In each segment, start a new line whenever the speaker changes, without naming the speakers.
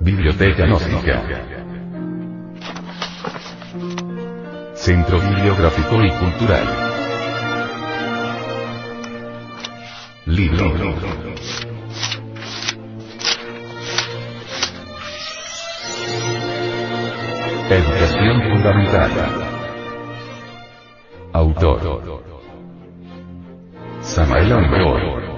Biblioteca Gnóstica. Centro Bibliográfico y Cultural. Libro. Educación Fundamental. Autor. Samael Ambror.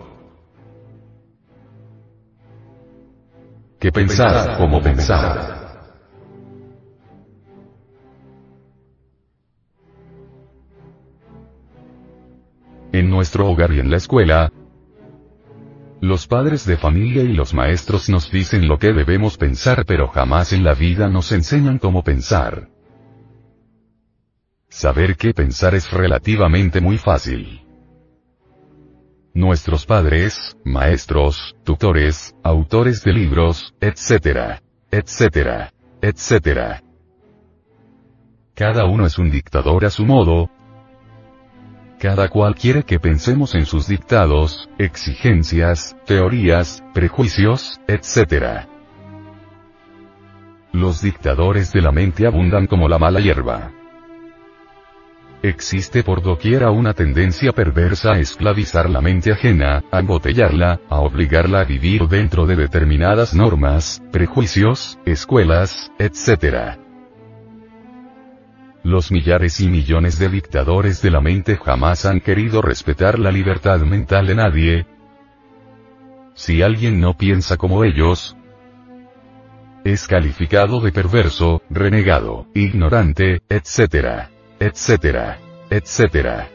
Pensar como pensar. En nuestro hogar y en la escuela, los padres de familia y los maestros nos dicen lo que debemos pensar pero jamás en la vida nos enseñan cómo pensar. Saber qué pensar es relativamente muy fácil. Nuestros padres, maestros, tutores, autores de libros, etc. etc. etc. Cada uno es un dictador a su modo. Cada cual quiere que pensemos en sus dictados, exigencias, teorías, prejuicios, etc. Los dictadores de la mente abundan como la mala hierba. Existe por doquiera una tendencia perversa a esclavizar la mente ajena, a embotellarla, a obligarla a vivir dentro de determinadas normas, prejuicios, escuelas, etc. Los millares y millones de dictadores de la mente jamás han querido respetar la libertad mental de nadie. Si alguien no piensa como ellos, es calificado de perverso, renegado, ignorante, etc etcétera, etcétera.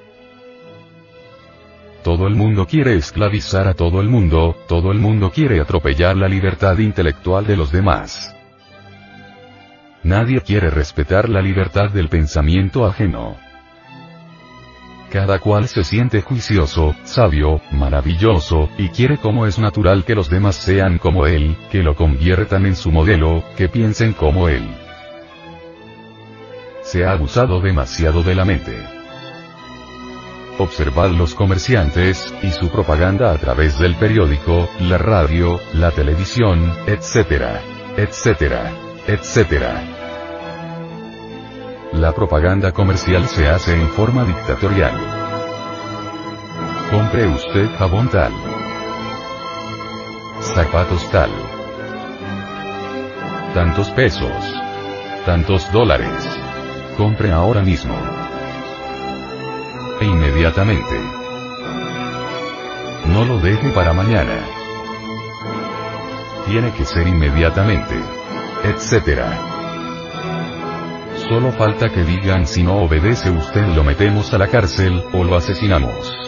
Todo el mundo quiere esclavizar a todo el mundo, todo el mundo quiere atropellar la libertad intelectual de los demás. Nadie quiere respetar la libertad del pensamiento ajeno. Cada cual se siente juicioso, sabio, maravilloso, y quiere como es natural que los demás sean como él, que lo conviertan en su modelo, que piensen como él se ha abusado demasiado de la mente. Observad los comerciantes, y su propaganda a través del periódico, la radio, la televisión, etc. etc. etc. La propaganda comercial se hace en forma dictatorial. Compre usted jabón tal. Zapatos tal. Tantos pesos. Tantos dólares. Compre ahora mismo. E inmediatamente. No lo deje para mañana. Tiene que ser inmediatamente. Etcétera. Solo falta que digan si no obedece usted lo metemos a la cárcel, o lo asesinamos.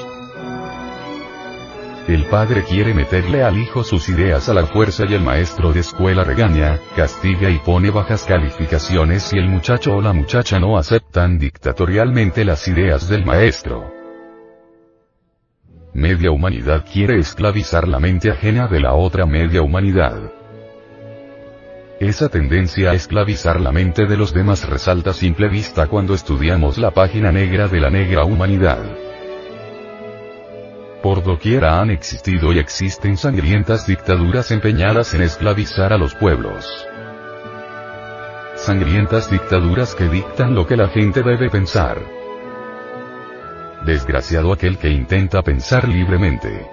El padre quiere meterle al hijo sus ideas a la fuerza y el maestro de escuela regaña, castiga y pone bajas calificaciones si el muchacho o la muchacha no aceptan dictatorialmente las ideas del maestro. Media humanidad quiere esclavizar la mente ajena de la otra media humanidad. Esa tendencia a esclavizar la mente de los demás resalta a simple vista cuando estudiamos la página negra de la negra humanidad. Por doquiera han existido y existen sangrientas dictaduras empeñadas en esclavizar a los pueblos. Sangrientas dictaduras que dictan lo que la gente debe pensar. Desgraciado aquel que intenta pensar libremente.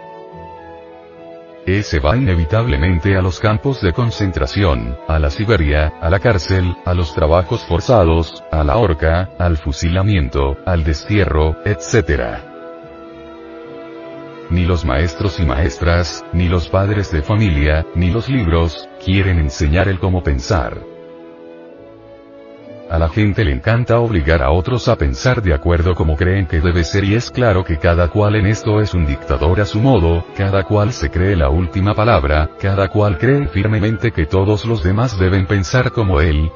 Ese va inevitablemente a los campos de concentración, a la Siberia, a la cárcel, a los trabajos forzados, a la horca, al fusilamiento, al destierro, etc. Ni los maestros y maestras, ni los padres de familia, ni los libros, quieren enseñar el cómo pensar. A la gente le encanta obligar a otros a pensar de acuerdo como creen que debe ser y es claro que cada cual en esto es un dictador a su modo, cada cual se cree la última palabra, cada cual cree firmemente que todos los demás deben pensar como él,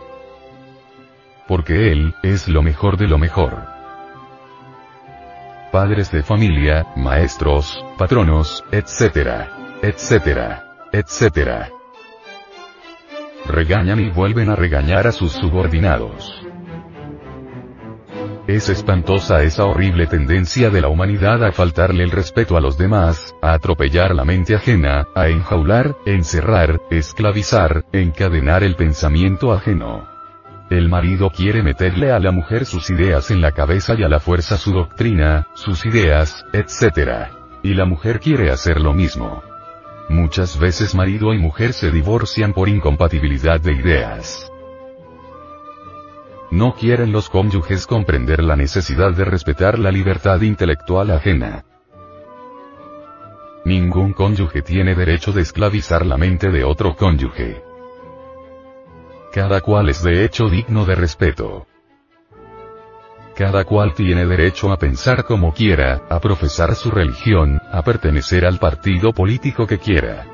porque él, es lo mejor de lo mejor. Padres de familia, maestros, patronos, etc. etc. etc regañan y vuelven a regañar a sus subordinados. Es espantosa esa horrible tendencia de la humanidad a faltarle el respeto a los demás, a atropellar la mente ajena, a enjaular, encerrar, esclavizar, encadenar el pensamiento ajeno. El marido quiere meterle a la mujer sus ideas en la cabeza y a la fuerza su doctrina, sus ideas, etc. Y la mujer quiere hacer lo mismo. Muchas veces marido y mujer se divorcian por incompatibilidad de ideas. No quieren los cónyuges comprender la necesidad de respetar la libertad intelectual ajena. Ningún cónyuge tiene derecho de esclavizar la mente de otro cónyuge. Cada cual es de hecho digno de respeto. Cada cual tiene derecho a pensar como quiera, a profesar su religión, a pertenecer al partido político que quiera.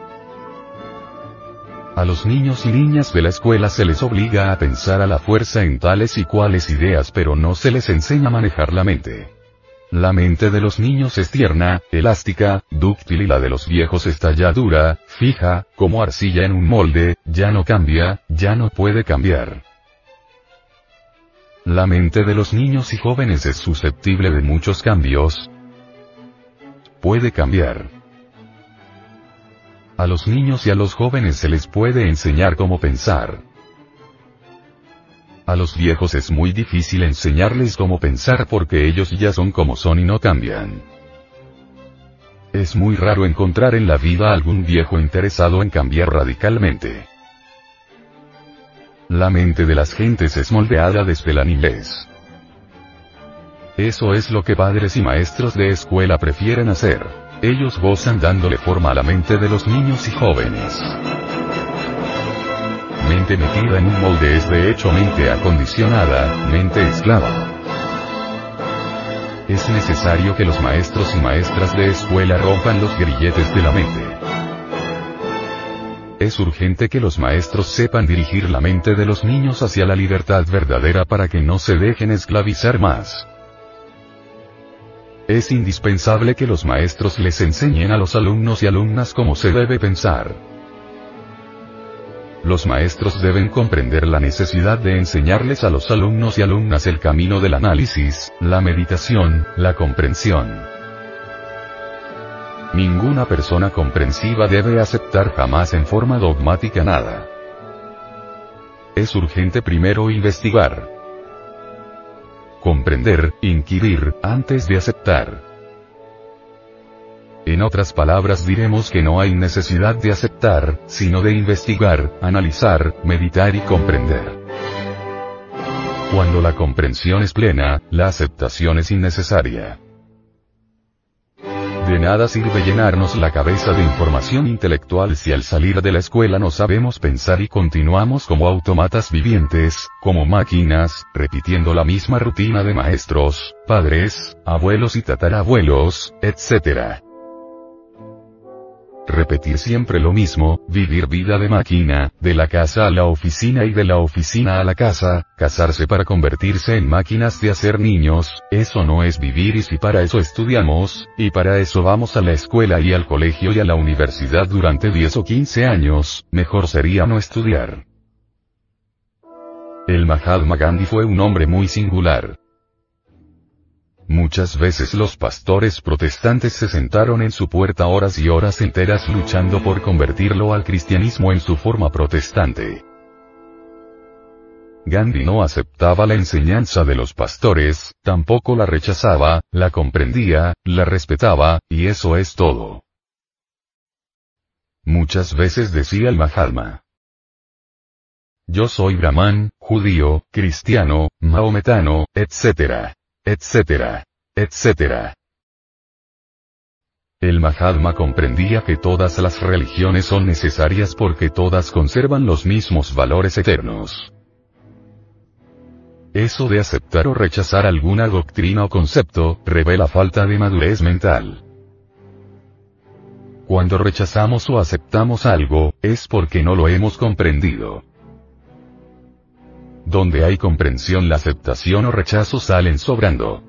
A los niños y niñas de la escuela se les obliga a pensar a la fuerza en tales y cuales ideas pero no se les enseña a manejar la mente. La mente de los niños es tierna, elástica, dúctil y la de los viejos está ya dura, fija, como arcilla en un molde, ya no cambia, ya no puede cambiar. La mente de los niños y jóvenes es susceptible de muchos cambios. Puede cambiar. A los niños y a los jóvenes se les puede enseñar cómo pensar. A los viejos es muy difícil enseñarles cómo pensar porque ellos ya son como son y no cambian. Es muy raro encontrar en la vida algún viejo interesado en cambiar radicalmente. La mente de las gentes es moldeada desde la niñez. Eso es lo que padres y maestros de escuela prefieren hacer. Ellos gozan dándole forma a la mente de los niños y jóvenes. Metida en un molde es de hecho mente acondicionada, mente esclava. Es necesario que los maestros y maestras de escuela rompan los grilletes de la mente. Es urgente que los maestros sepan dirigir la mente de los niños hacia la libertad verdadera para que no se dejen esclavizar más. Es indispensable que los maestros les enseñen a los alumnos y alumnas cómo se debe pensar. Los maestros deben comprender la necesidad de enseñarles a los alumnos y alumnas el camino del análisis, la meditación, la comprensión. Ninguna persona comprensiva debe aceptar jamás en forma dogmática nada. Es urgente primero investigar. Comprender, inquirir, antes de aceptar. En otras palabras diremos que no hay necesidad de aceptar, sino de investigar, analizar, meditar y comprender. Cuando la comprensión es plena, la aceptación es innecesaria. De nada sirve llenarnos la cabeza de información intelectual si al salir de la escuela no sabemos pensar y continuamos como automatas vivientes, como máquinas, repitiendo la misma rutina de maestros, padres, abuelos y tatarabuelos, etc. Repetir siempre lo mismo, vivir vida de máquina, de la casa a la oficina y de la oficina a la casa, casarse para convertirse en máquinas de hacer niños, eso no es vivir y si para eso estudiamos, y para eso vamos a la escuela y al colegio y a la universidad durante 10 o 15 años, mejor sería no estudiar. El Mahatma Gandhi fue un hombre muy singular. Muchas veces los pastores protestantes se sentaron en su puerta horas y horas enteras luchando por convertirlo al cristianismo en su forma protestante. Gandhi no aceptaba la enseñanza de los pastores, tampoco la rechazaba, la comprendía, la respetaba, y eso es todo. Muchas veces decía el Mahatma. Yo soy brahman, judío, cristiano, maometano, etc etcétera, etcétera. El Mahatma comprendía que todas las religiones son necesarias porque todas conservan los mismos valores eternos. Eso de aceptar o rechazar alguna doctrina o concepto, revela falta de madurez mental. Cuando rechazamos o aceptamos algo, es porque no lo hemos comprendido. Donde hay comprensión la aceptación o rechazo salen sobrando.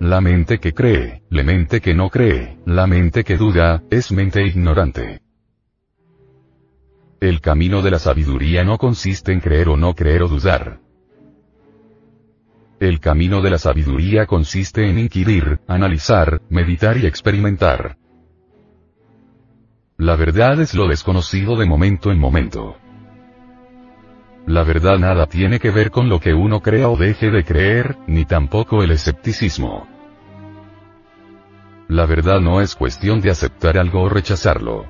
La mente que cree, la mente que no cree, la mente que duda, es mente ignorante. El camino de la sabiduría no consiste en creer o no creer o dudar. El camino de la sabiduría consiste en inquirir, analizar, meditar y experimentar. La verdad es lo desconocido de momento en momento. La verdad nada tiene que ver con lo que uno crea o deje de creer, ni tampoco el escepticismo. La verdad no es cuestión de aceptar algo o rechazarlo.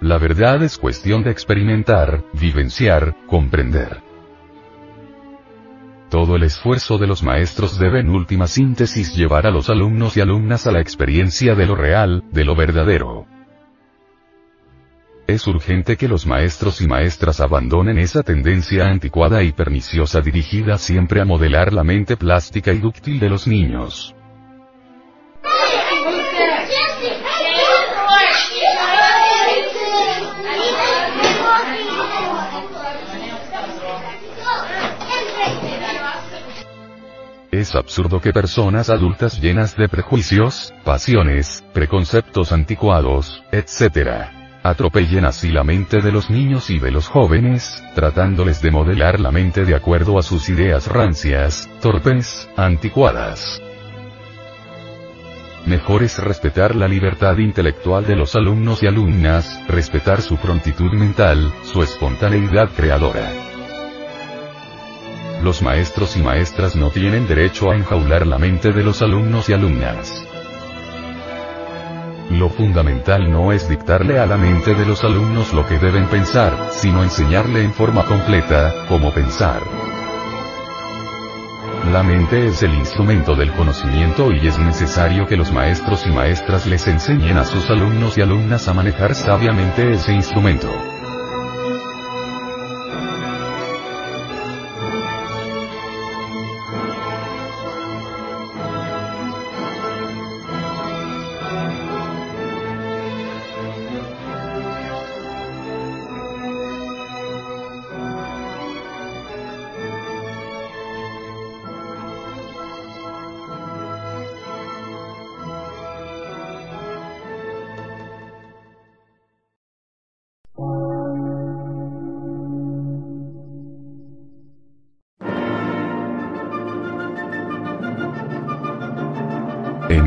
La verdad es cuestión de experimentar, vivenciar, comprender. Todo el esfuerzo de los maestros debe en última síntesis llevar a los alumnos y alumnas a la experiencia de lo real, de lo verdadero. Es urgente que los maestros y maestras abandonen esa tendencia anticuada y perniciosa dirigida siempre a modelar la mente plástica y dúctil de los niños. Es absurdo que personas adultas llenas de prejuicios, pasiones, preconceptos anticuados, etc., atropellen así la mente de los niños y de los jóvenes, tratándoles de modelar la mente de acuerdo a sus ideas rancias, torpes, anticuadas. Mejor es respetar la libertad intelectual de los alumnos y alumnas, respetar su prontitud mental, su espontaneidad creadora. Los maestros y maestras no tienen derecho a enjaular la mente de los alumnos y alumnas. Lo fundamental no es dictarle a la mente de los alumnos lo que deben pensar, sino enseñarle en forma completa, cómo pensar. La mente es el instrumento del conocimiento y es necesario que los maestros y maestras les enseñen a sus alumnos y alumnas a manejar sabiamente ese instrumento.